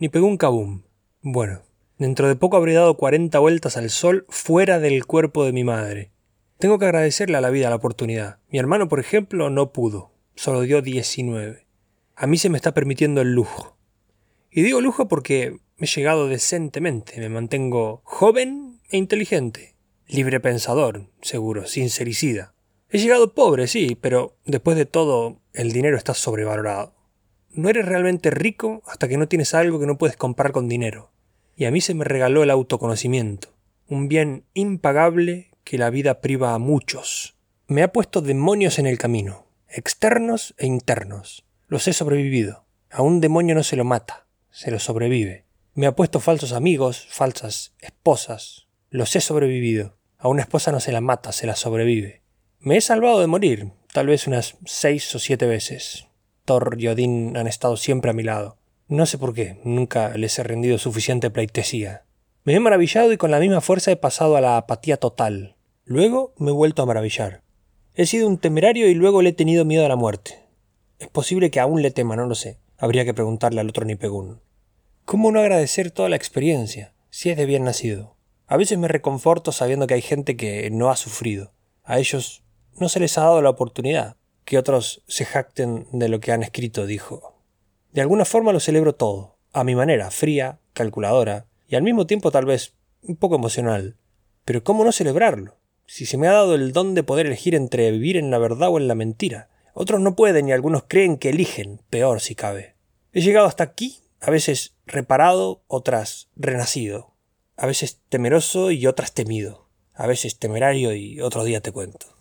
Ni pegó un cabum. Bueno, dentro de poco habré dado cuarenta vueltas al sol fuera del cuerpo de mi madre. Tengo que agradecerle a la vida la oportunidad. Mi hermano, por ejemplo, no pudo. Solo dio diecinueve. A mí se me está permitiendo el lujo. Y digo lujo porque he llegado decentemente, me mantengo joven e inteligente, libre pensador, seguro, sincericida. He llegado pobre, sí, pero después de todo, el dinero está sobrevalorado. No eres realmente rico hasta que no tienes algo que no puedes comprar con dinero. Y a mí se me regaló el autoconocimiento, un bien impagable que la vida priva a muchos. Me ha puesto demonios en el camino, externos e internos. Los he sobrevivido. A un demonio no se lo mata, se lo sobrevive. Me ha puesto falsos amigos, falsas esposas. Los he sobrevivido. A una esposa no se la mata, se la sobrevive. Me he salvado de morir, tal vez unas seis o siete veces. Y Odín han estado siempre a mi lado. No sé por qué, nunca les he rendido suficiente pleitesía. Me he maravillado y con la misma fuerza he pasado a la apatía total. Luego me he vuelto a maravillar. He sido un temerario y luego le he tenido miedo a la muerte. Es posible que aún le tema, no lo sé. Habría que preguntarle al otro Nipegún. ¿Cómo no agradecer toda la experiencia, si es de bien nacido? A veces me reconforto sabiendo que hay gente que no ha sufrido. A ellos no se les ha dado la oportunidad. Que otros se jacten de lo que han escrito, dijo. De alguna forma lo celebro todo, a mi manera, fría, calculadora, y al mismo tiempo tal vez un poco emocional. Pero ¿cómo no celebrarlo? Si se me ha dado el don de poder elegir entre vivir en la verdad o en la mentira. Otros no pueden y algunos creen que eligen, peor si cabe. He llegado hasta aquí, a veces reparado, otras renacido, a veces temeroso y otras temido, a veces temerario y otro día te cuento.